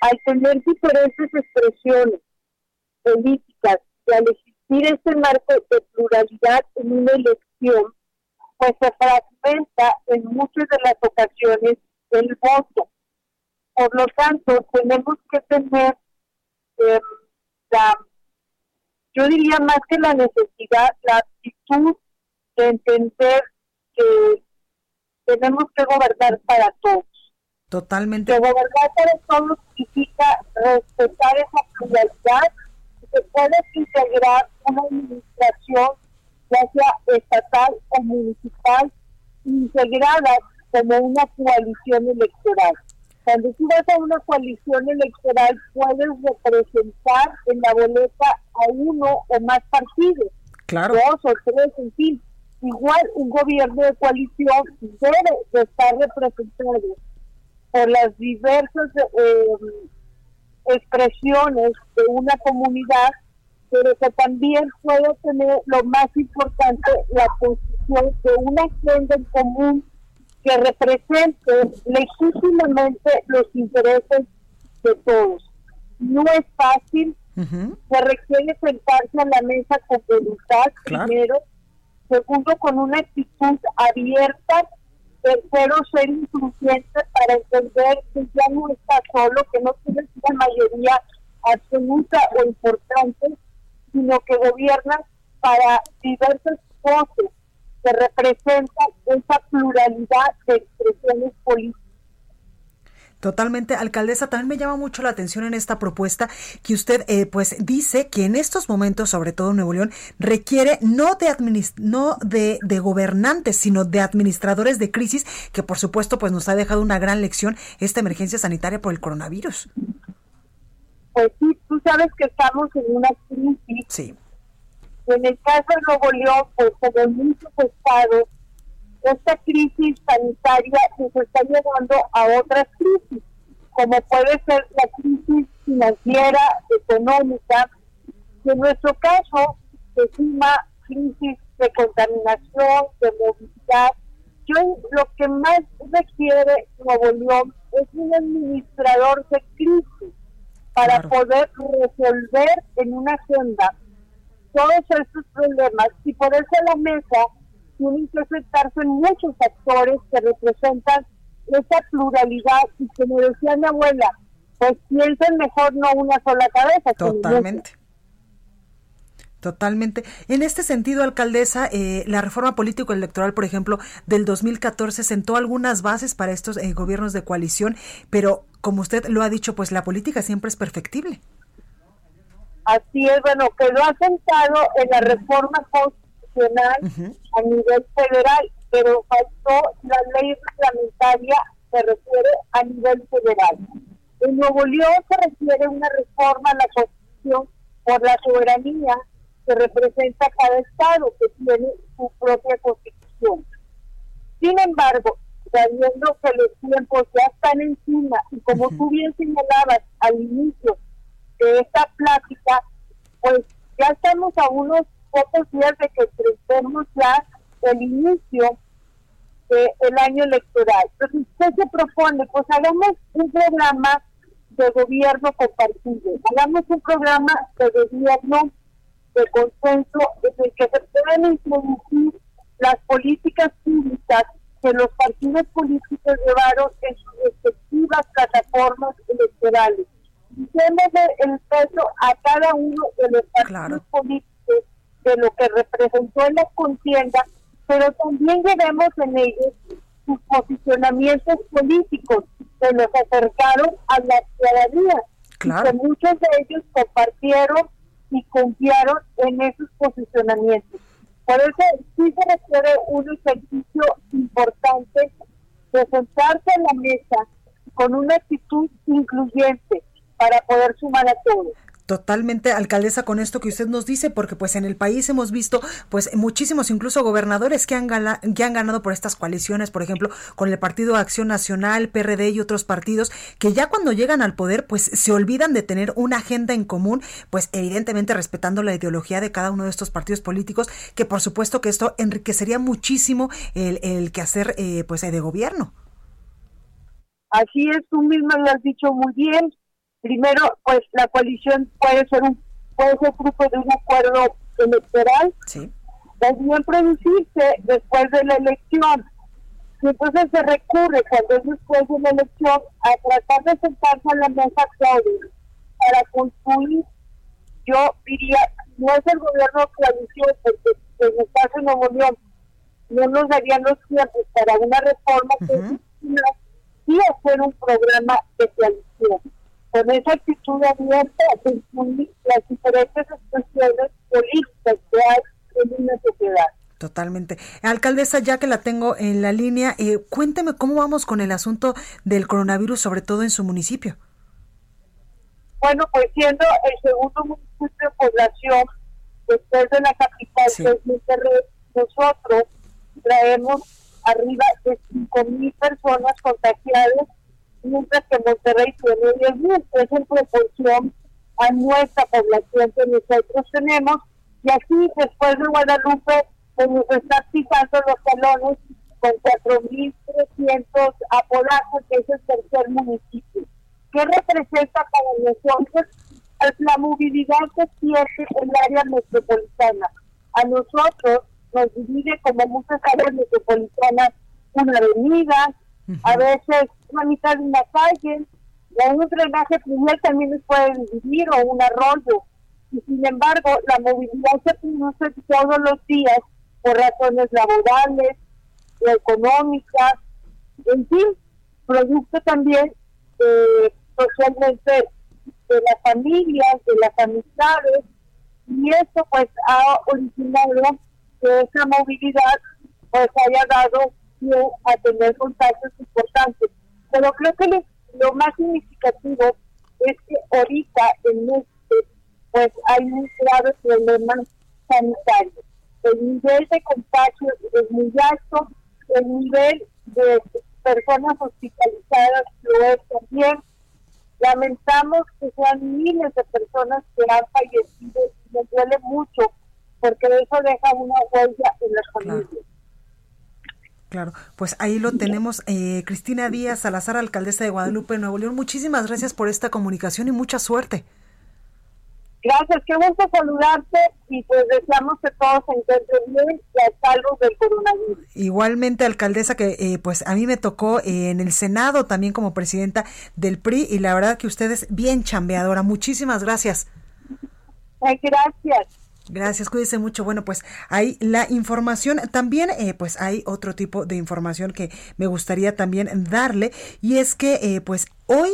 Al tener diferentes expresiones políticas y al existir este marco de pluralidad en una elección, pues se fragmenta en muchas de las ocasiones el voto. Por lo tanto, tenemos que tener em, la, yo diría más que la necesidad, la actitud de entender que tenemos que gobernar para todos. Totalmente. Que gobernar para todos significa respetar esa pluralidad se puede integrar una administración ya sea estatal o municipal, integradas como una coalición electoral. Cuando tú vas a una coalición electoral, puedes representar en la boleta a uno o más partidos, claro. dos o tres, en fin. Igual un gobierno de coalición debe de estar representado por las diversas eh, expresiones de una comunidad, pero que también puede tener lo más importante, la posición de una agenda en común que represente legítimamente los intereses de todos. No es fácil, se requiere sentarse a la mesa con voluntad, primero, segundo, con una actitud abierta, tercero, ser incluyente para entender que ya no está solo, que no tiene una mayoría absoluta o importante, sino que gobierna para diversas voces que representan esa pluralidad de expresiones políticas. Totalmente, alcaldesa, también me llama mucho la atención en esta propuesta que usted eh, pues dice que en estos momentos, sobre todo en Nuevo León, requiere no de no de, de, gobernantes, sino de administradores de crisis, que por supuesto pues nos ha dejado una gran lección esta emergencia sanitaria por el coronavirus. Pues sí, tú sabes que estamos en una crisis. Sí. En el caso de Nuevo León, pues como en muchos estados, esta crisis sanitaria se está llevando a otras crisis, como puede ser la crisis financiera, económica, y en nuestro caso se suma crisis de contaminación, de movilidad. Yo lo que más requiere Nuevo León es un administrador de crisis para poder resolver en una agenda todos estos problemas y ponerse a la mesa tienen que sentarse muchos actores que representan esa pluralidad y me decía mi abuela, pues piensen mejor no una sola cabeza. Totalmente. Totalmente. En este sentido, alcaldesa, eh, la reforma político-electoral, por ejemplo, del 2014 sentó algunas bases para estos eh, gobiernos de coalición, pero como usted lo ha dicho, pues la política siempre es perfectible. Así es, bueno, quedó asentado en la reforma constitucional a nivel federal, pero faltó la ley reglamentaria se refiere a nivel federal. En Nuevo León se requiere una reforma a la Constitución por la soberanía que representa cada estado que tiene su propia constitución. Sin embargo, sabiendo que los tiempos ya están encima y como tú bien señalabas al inicio de esta plática, pues ya estamos a unos pocos días de que enfrentemos ya el inicio del año electoral. Entonces, ¿qué se propone? Pues hagamos un programa de gobierno compartido, hagamos un programa de gobierno de consenso en el que se puedan introducir las políticas públicas que los partidos políticos llevaron en sus respectivas plataformas electorales. Démosle el peso a cada uno de los partidos políticos de lo que representó en la contienda, pero también llevemos en ellos sus posicionamientos políticos que nos acercaron a la ciudadanía. Claro. que muchos de ellos compartieron y confiaron en esos posicionamientos. Por eso sí se requiere un ejercicio importante de sentarse en la mesa con una actitud incluyente para poder sumar a todos. Totalmente, alcaldesa, con esto que usted nos dice, porque pues en el país hemos visto pues muchísimos incluso gobernadores que han, que han ganado por estas coaliciones, por ejemplo, con el Partido Acción Nacional, PRD y otros partidos, que ya cuando llegan al poder pues se olvidan de tener una agenda en común, pues evidentemente respetando la ideología de cada uno de estos partidos políticos, que por supuesto que esto enriquecería muchísimo el, el quehacer eh, pues de gobierno. Así es, tú misma lo has dicho muy bien primero, pues la coalición puede ser un puede ser fruto de un acuerdo electoral, sí. también producirse después de la elección. Y entonces se recurre cuando es después de la elección a tratar de sentarse a la mesa todos para construir, yo diría, no es el gobierno coalición, porque en el caso de Nuevo León no nos darían los tiempos para una reforma uh y hacer un programa de coalición con esa actitud abierta de las diferentes expresiones políticas que hay en una sociedad. Totalmente. Alcaldesa, ya que la tengo en la línea, eh, cuénteme cómo vamos con el asunto del coronavirus, sobre todo en su municipio. Bueno, pues siendo el segundo municipio de población después de la capital, Monterrey, nosotros traemos arriba de 5.000 personas contagiadas, mientras que Monterrey tiene 10.000, es en proporción a nuestra población que nosotros tenemos. Y así, después de Guadalupe, pues nos está pisando los talones con 4.300 apodazos, que es el tercer municipio. ¿Qué representa para nosotros? Es la movilidad que tiene el área metropolitana. A nosotros nos divide como muchas áreas metropolitanas una avenida, a veces una mitad de una calle, o un drenaje pluvial también nos puede dividir, o un arroyo. Y sin embargo, la movilidad se produce todos los días por razones laborales, económicas, en fin, producto también eh, socialmente de las familias, de las amistades, y eso pues ha originado que esa movilidad pues haya dado pie a tener contactos importantes. Pero creo que lo, más significativo es que ahorita en este pues hay un grave problema sanitario. El nivel de contagio es muy alto, el nivel de personas hospitalizadas lo es también. Lamentamos que sean miles de personas que han fallecido y me duele mucho porque eso deja una huella en las familias. Claro, pues ahí lo tenemos. Eh, Cristina Díaz Salazar, alcaldesa de Guadalupe, Nuevo León. Muchísimas gracias por esta comunicación y mucha suerte. Gracias, qué gusto saludarte y pues deseamos que todos se encuentren bien y a salvo del coronavirus. Igualmente, alcaldesa, que eh, pues a mí me tocó eh, en el Senado también como presidenta del PRI y la verdad que usted es bien chambeadora. Muchísimas gracias. gracias. Gracias, cuídese mucho. Bueno, pues hay la información. También, eh, pues hay otro tipo de información que me gustaría también darle y es que, eh, pues hoy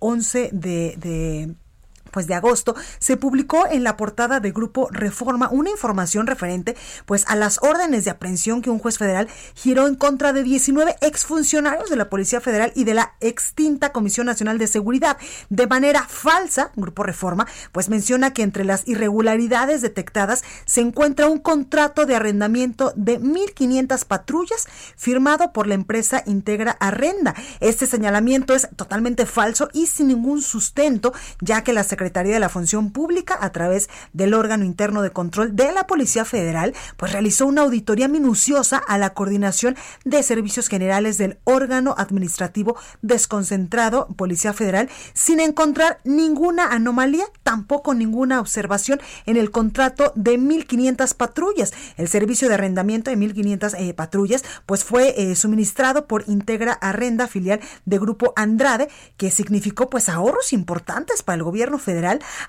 11 de, de pues de agosto, se publicó en la portada de Grupo Reforma una información referente pues a las órdenes de aprehensión que un juez federal giró en contra de 19 exfuncionarios de la Policía Federal y de la extinta Comisión Nacional de Seguridad. De manera falsa, Grupo Reforma pues menciona que entre las irregularidades detectadas se encuentra un contrato de arrendamiento de 1.500 patrullas firmado por la empresa Integra Arrenda. Este señalamiento es totalmente falso y sin ningún sustento, ya que la Secretaría Secretaría de la Función Pública, a través del órgano interno de control de la Policía Federal, pues realizó una auditoría minuciosa a la coordinación de servicios generales del órgano administrativo desconcentrado Policía Federal, sin encontrar ninguna anomalía, tampoco ninguna observación en el contrato de 1.500 patrullas. El servicio de arrendamiento de 1.500 eh, patrullas, pues fue eh, suministrado por Integra Arrenda, filial de Grupo Andrade, que significó pues ahorros importantes para el gobierno federal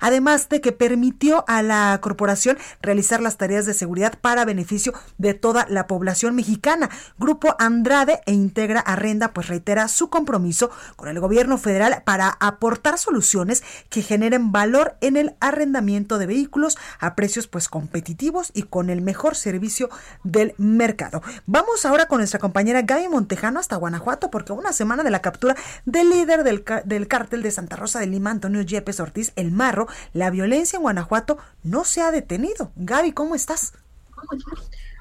además de que permitió a la corporación realizar las tareas de seguridad para beneficio de toda la población mexicana. Grupo Andrade e Integra Arrenda pues reitera su compromiso con el gobierno federal para aportar soluciones que generen valor en el arrendamiento de vehículos a precios pues competitivos y con el mejor servicio del mercado. Vamos ahora con nuestra compañera Gaby Montejano hasta Guanajuato porque una semana de la captura del líder del, del cártel de Santa Rosa de Lima, Antonio Yepes Ortiz, el Marro, la violencia en Guanajuato no se ha detenido. Gaby, ¿cómo estás?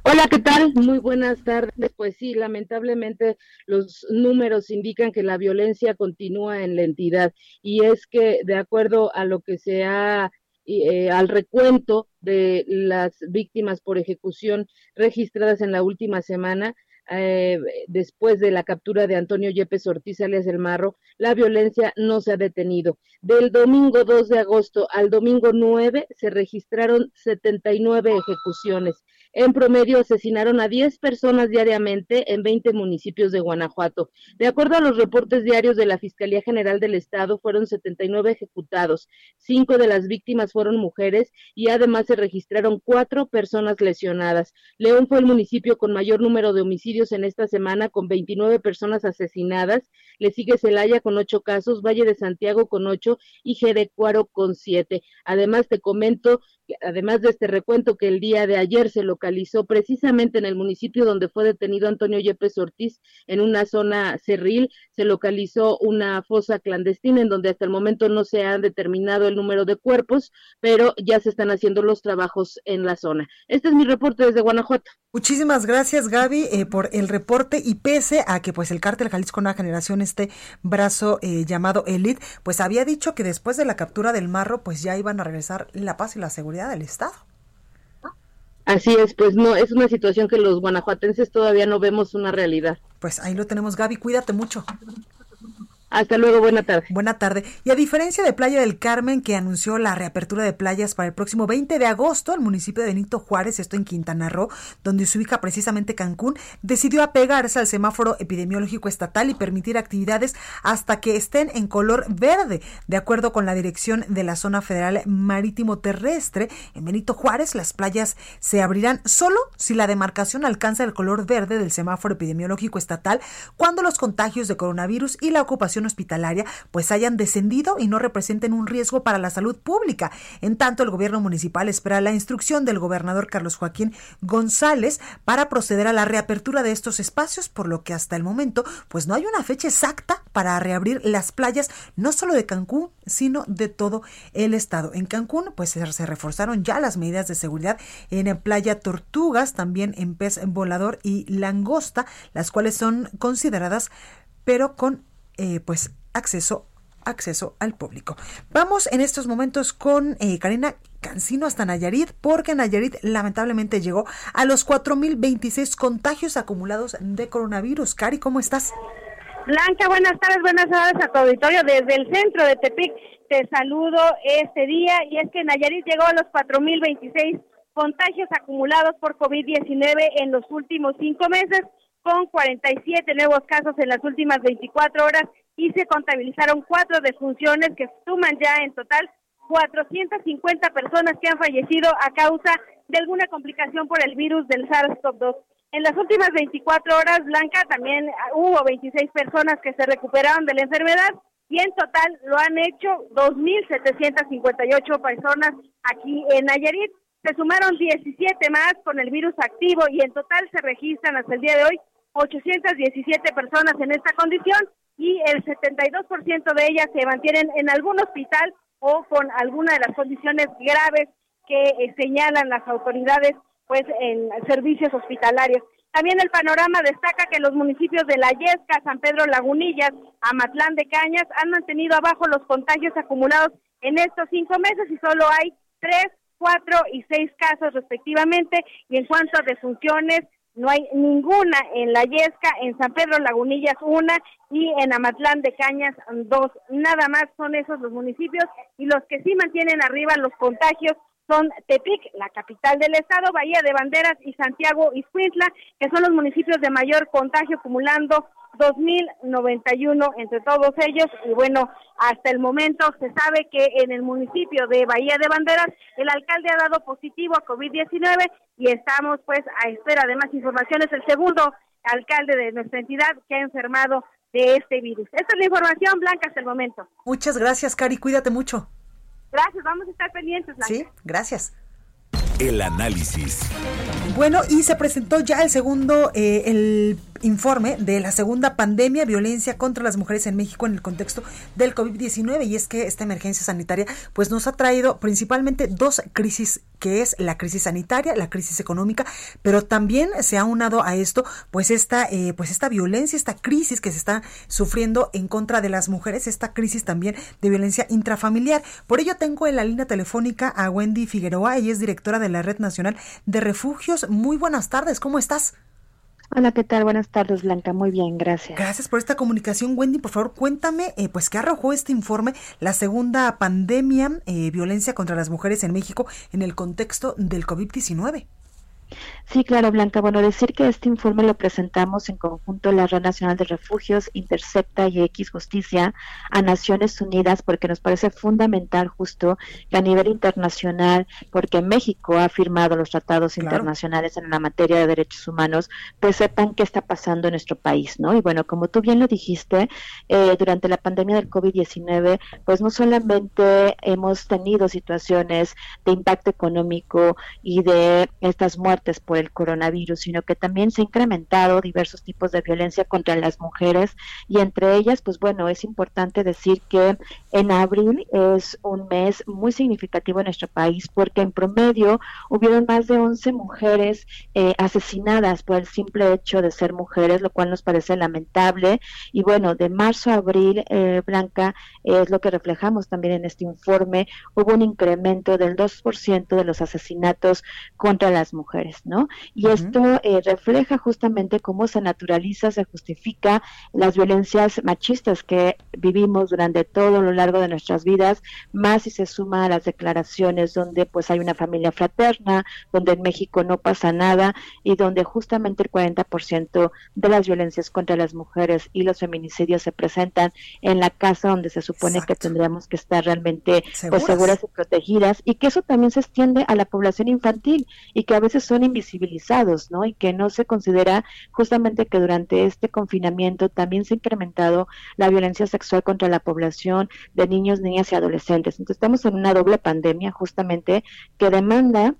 Hola, ¿qué tal? Muy buenas tardes. Pues sí, lamentablemente los números indican que la violencia continúa en la entidad y es que de acuerdo a lo que se ha eh, al recuento de las víctimas por ejecución registradas en la última semana, eh, después de la captura de Antonio Yepes Ortiz alias El Marro, la violencia no se ha detenido. Del domingo 2 de agosto al domingo 9 se registraron 79 ejecuciones. En promedio asesinaron a 10 personas diariamente en 20 municipios de Guanajuato. De acuerdo a los reportes diarios de la Fiscalía General del Estado, fueron 79 ejecutados. Cinco de las víctimas fueron mujeres y además se registraron cuatro personas lesionadas. León fue el municipio con mayor número de homicidios en esta semana, con 29 personas asesinadas. Le sigue Celaya con ocho casos, Valle de Santiago con ocho y Jerecuaro con siete. Además, te comento, además de este recuento que el día de ayer se lo localizó precisamente en el municipio donde fue detenido Antonio Yepes Ortiz, en una zona cerril, se localizó una fosa clandestina en donde hasta el momento no se ha determinado el número de cuerpos, pero ya se están haciendo los trabajos en la zona. Este es mi reporte desde Guanajuato. Muchísimas gracias Gaby eh, por el reporte y pese a que pues el cártel Jalisco Nueva Generación, este brazo eh, llamado Elite, pues había dicho que después de la captura del marro pues ya iban a regresar la paz y la seguridad del Estado. Así es, pues no, es una situación que los guanajuatenses todavía no vemos una realidad. Pues ahí lo tenemos, Gaby, cuídate mucho. Hasta luego, buena tarde. Buena tarde. Y a diferencia de Playa del Carmen, que anunció la reapertura de playas para el próximo 20 de agosto, el municipio de Benito Juárez, esto en Quintana Roo, donde se ubica precisamente Cancún, decidió apegarse al semáforo epidemiológico estatal y permitir actividades hasta que estén en color verde. De acuerdo con la dirección de la zona federal marítimo terrestre, en Benito Juárez las playas se abrirán solo si la demarcación alcanza el color verde del semáforo epidemiológico estatal cuando los contagios de coronavirus y la ocupación hospitalaria pues hayan descendido y no representen un riesgo para la salud pública. En tanto, el gobierno municipal espera la instrucción del gobernador Carlos Joaquín González para proceder a la reapertura de estos espacios, por lo que hasta el momento pues no hay una fecha exacta para reabrir las playas no solo de Cancún, sino de todo el estado. En Cancún pues se reforzaron ya las medidas de seguridad en Playa Tortugas, también en Pez Volador y Langosta, las cuales son consideradas pero con eh, pues acceso acceso al público. Vamos en estos momentos con eh, Karina Cancino hasta Nayarit, porque Nayarit lamentablemente llegó a los 4.026 contagios acumulados de coronavirus. Cari, ¿cómo estás? Blanca, buenas tardes, buenas tardes a tu auditorio desde el centro de Tepic. Te saludo este día y es que Nayarit llegó a los 4.026 contagios acumulados por COVID-19 en los últimos cinco meses con 47 nuevos casos en las últimas 24 horas y se contabilizaron cuatro defunciones que suman ya en total 450 personas que han fallecido a causa de alguna complicación por el virus del SARS-CoV-2. En las últimas 24 horas, Blanca, también hubo 26 personas que se recuperaron de la enfermedad y en total lo han hecho 2.758 personas aquí en Nayarit. Se sumaron 17 más con el virus activo y en total se registran hasta el día de hoy 817 personas en esta condición y el 72% de ellas se mantienen en algún hospital o con alguna de las condiciones graves que eh, señalan las autoridades pues en servicios hospitalarios. También el panorama destaca que los municipios de La Yesca, San Pedro Lagunillas, Amatlán de Cañas han mantenido abajo los contagios acumulados en estos cinco meses y solo hay tres, cuatro y seis casos respectivamente. Y en cuanto a defunciones, no hay ninguna en La Yesca, en San Pedro Lagunillas una y en Amatlán de Cañas dos. Nada más son esos los municipios y los que sí mantienen arriba los contagios son Tepic, la capital del estado, Bahía de Banderas y Santiago Iscuintla, que son los municipios de mayor contagio acumulando 2.091 entre todos ellos y bueno, hasta el momento se sabe que en el municipio de Bahía de Banderas el alcalde ha dado positivo a COVID-19 y estamos pues a espera de más informaciones. El segundo alcalde de nuestra entidad que ha enfermado de este virus. Esta es la información, Blanca, hasta el momento. Muchas gracias, Cari. Cuídate mucho. Gracias, vamos a estar pendientes. Blanca. Sí, gracias. El análisis. Bueno, y se presentó ya el segundo, eh, el informe de la segunda pandemia, violencia contra las mujeres en México en el contexto del COVID-19 y es que esta emergencia sanitaria pues nos ha traído principalmente dos crisis que es la crisis sanitaria, la crisis económica, pero también se ha unado a esto pues esta eh, pues esta violencia, esta crisis que se está sufriendo en contra de las mujeres, esta crisis también de violencia intrafamiliar. Por ello tengo en la línea telefónica a Wendy Figueroa, ella es directora de Red Nacional de Refugios. Muy buenas tardes, ¿cómo estás? Hola, ¿qué tal? Buenas tardes, Blanca. Muy bien, gracias. Gracias por esta comunicación, Wendy. Por favor, cuéntame, eh, pues, ¿qué arrojó este informe, la segunda pandemia, eh, violencia contra las mujeres en México, en el contexto del COVID-19? Sí, claro, Blanca. Bueno, decir que este informe lo presentamos en conjunto la Red Nacional de Refugios, Intercepta y X Justicia a Naciones Unidas, porque nos parece fundamental justo que a nivel internacional, porque México ha firmado los tratados internacionales en la materia de derechos humanos, pues sepan qué está pasando en nuestro país, ¿no? Y bueno, como tú bien lo dijiste, eh, durante la pandemia del COVID-19, pues no solamente hemos tenido situaciones de impacto económico y de estas muertes por por el coronavirus, sino que también se han incrementado diversos tipos de violencia contra las mujeres y entre ellas, pues bueno, es importante decir que en abril es un mes muy significativo en nuestro país porque en promedio hubieron más de 11 mujeres eh, asesinadas por el simple hecho de ser mujeres, lo cual nos parece lamentable. Y bueno, de marzo a abril, eh, Blanca, es lo que reflejamos también en este informe, hubo un incremento del 2% de los asesinatos contra las mujeres, ¿no? Y esto eh, refleja justamente cómo se naturaliza, se justifica las violencias machistas que vivimos durante todo lo largo de nuestras vidas, más si se suma a las declaraciones donde pues hay una familia fraterna, donde en México no pasa nada y donde justamente el 40% de las violencias contra las mujeres y los feminicidios se presentan en la casa donde se supone que tendríamos que estar realmente pues, seguras. y protegidas y que eso también se extiende a la población infantil y que a veces son invisibilizados, ¿no? Y que no se considera justamente que durante este confinamiento también se ha incrementado la violencia sexual contra la población de niños, niñas y adolescentes. Entonces estamos en una doble pandemia justamente que demanda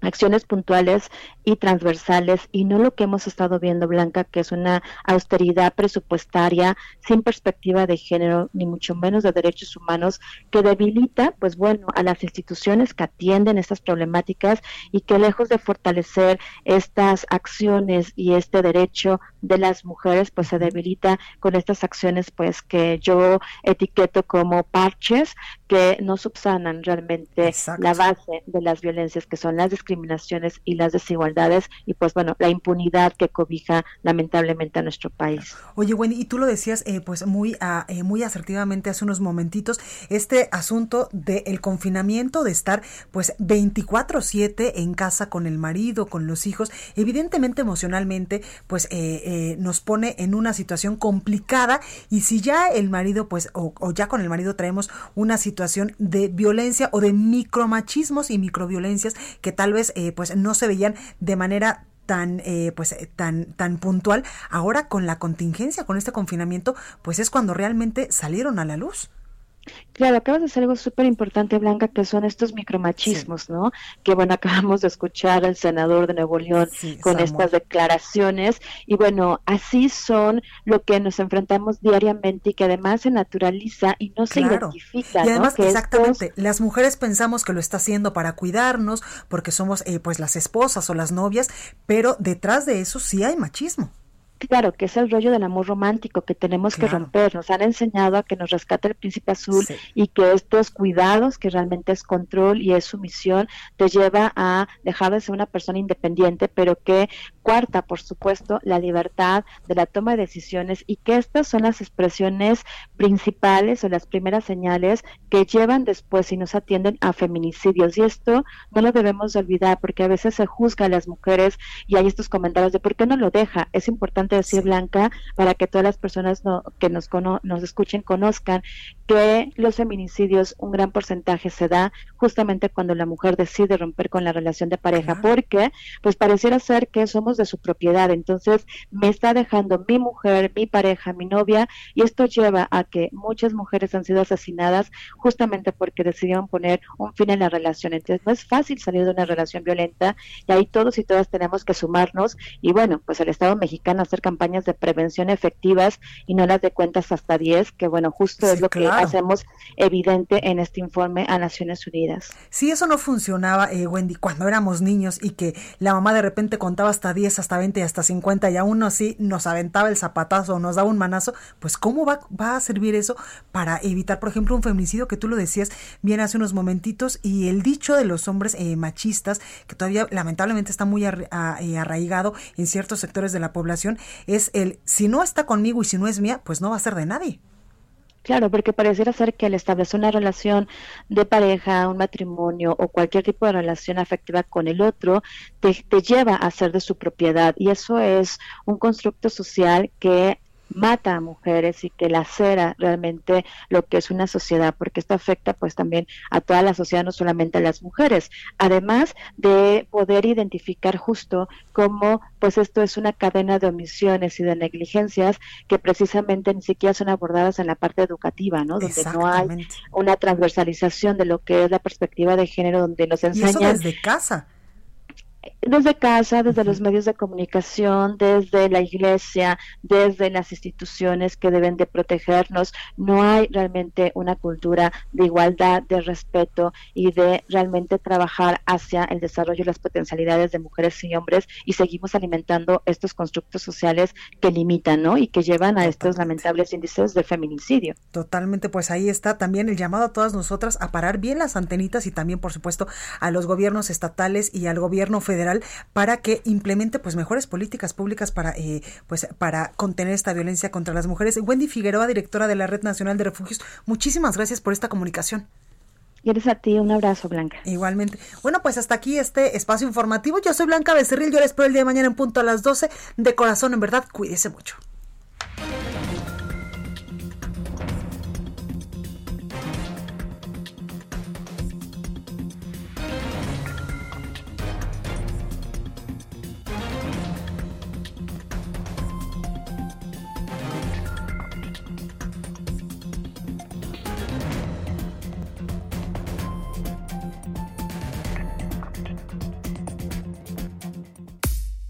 acciones puntuales y transversales y no lo que hemos estado viendo, Blanca, que es una austeridad presupuestaria sin perspectiva de género, ni mucho menos de derechos humanos, que debilita, pues bueno, a las instituciones que atienden estas problemáticas y que lejos de fortalecer estas acciones y este derecho de las mujeres, pues se debilita con estas acciones, pues que yo etiqueto como parches que no subsanan realmente la base de las violencias que son las discriminaciones y las desigualdades y pues bueno, la impunidad que cobija lamentablemente a nuestro país. Oye, Wendy, y tú lo decías eh, pues muy, ah, eh, muy asertivamente hace unos momentitos, este asunto del confinamiento, de estar pues 24/7 en casa con el marido, con los hijos, evidentemente emocionalmente pues eh, nos pone en una situación complicada y si ya el marido pues o, o ya con el marido traemos una situación de violencia o de micromachismos y microviolencias que tal vez eh, pues no se veían de manera tan eh, pues tan tan puntual. Ahora con la contingencia con este confinamiento pues es cuando realmente salieron a la luz Claro, acabas de decir algo súper importante, Blanca, que son estos micromachismos, ¿no? Que bueno, acabamos de escuchar al senador de Nuevo León con estas declaraciones. Y bueno, así son lo que nos enfrentamos diariamente y que además se naturaliza y no se identifica. Y además, ¿no? exactamente, las mujeres pensamos que lo está haciendo para cuidarnos, porque somos eh, pues las esposas o las novias, pero detrás de eso sí hay machismo. Claro, que es el rollo del amor romántico que tenemos que romper. Nos han enseñado a que nos rescate el príncipe azul y que estos cuidados, que realmente es control y es sumisión, te lleva a dejar de ser una persona independiente, pero que cuarta, por supuesto, la libertad de la toma de decisiones y que estas son las expresiones principales o las primeras señales que llevan después y nos atienden a feminicidios. Y esto no lo debemos olvidar porque a veces se juzga a las mujeres y hay estos comentarios de por qué no lo deja. Es importante decir, Blanca, para que todas las personas que nos, nos escuchen conozcan que los feminicidios, un gran porcentaje se da justamente cuando la mujer decide romper con la relación de pareja, porque pues pareciera ser que somos de su propiedad, entonces me está dejando mi mujer, mi pareja, mi novia, y esto lleva a que muchas mujeres han sido asesinadas justamente porque decidieron poner un fin en la relación. Entonces no es fácil salir de una relación violenta y ahí todos y todas tenemos que sumarnos y bueno, pues el Estado mexicano hacer campañas de prevención efectivas y no las de cuentas hasta 10, que bueno, justo es lo que hacemos evidente en este informe a Naciones Unidas. Si eso no funcionaba, eh, Wendy, cuando éramos niños y que la mamá de repente contaba hasta 10, hasta 20 y hasta 50 y aún así nos aventaba el zapatazo o nos daba un manazo, pues ¿cómo va, va a servir eso para evitar, por ejemplo, un feminicidio que tú lo decías bien hace unos momentitos y el dicho de los hombres eh, machistas, que todavía lamentablemente está muy eh, arraigado en ciertos sectores de la población, es el si no está conmigo y si no es mía, pues no va a ser de nadie. Claro, porque pareciera ser que al establecer una relación de pareja, un matrimonio o cualquier tipo de relación afectiva con el otro, te, te lleva a ser de su propiedad. Y eso es un constructo social que mata a mujeres y que lacera realmente lo que es una sociedad, porque esto afecta pues también a toda la sociedad, no solamente a las mujeres, además de poder identificar justo cómo pues esto es una cadena de omisiones y de negligencias que precisamente ni siquiera son abordadas en la parte educativa, ¿no? Donde no hay una transversalización de lo que es la perspectiva de género, donde nos enseñan... desde casa desde casa, desde los medios de comunicación, desde la iglesia, desde las instituciones que deben de protegernos. No hay realmente una cultura de igualdad, de respeto y de realmente trabajar hacia el desarrollo y las potencialidades de mujeres y hombres y seguimos alimentando estos constructos sociales que limitan, ¿no? Y que llevan a estos lamentables índices de feminicidio. Totalmente, pues ahí está también el llamado a todas nosotras a parar bien las antenitas y también, por supuesto, a los gobiernos estatales y al gobierno federal para que implemente pues mejores políticas públicas para eh, pues para contener esta violencia contra las mujeres. Wendy Figueroa, directora de la Red Nacional de Refugios, muchísimas gracias por esta comunicación. Eres a ti, un abrazo, Blanca. Igualmente. Bueno, pues hasta aquí este espacio informativo. Yo soy Blanca Becerril, yo les espero el día de mañana en punto a las 12. De corazón, en verdad, cuídese mucho.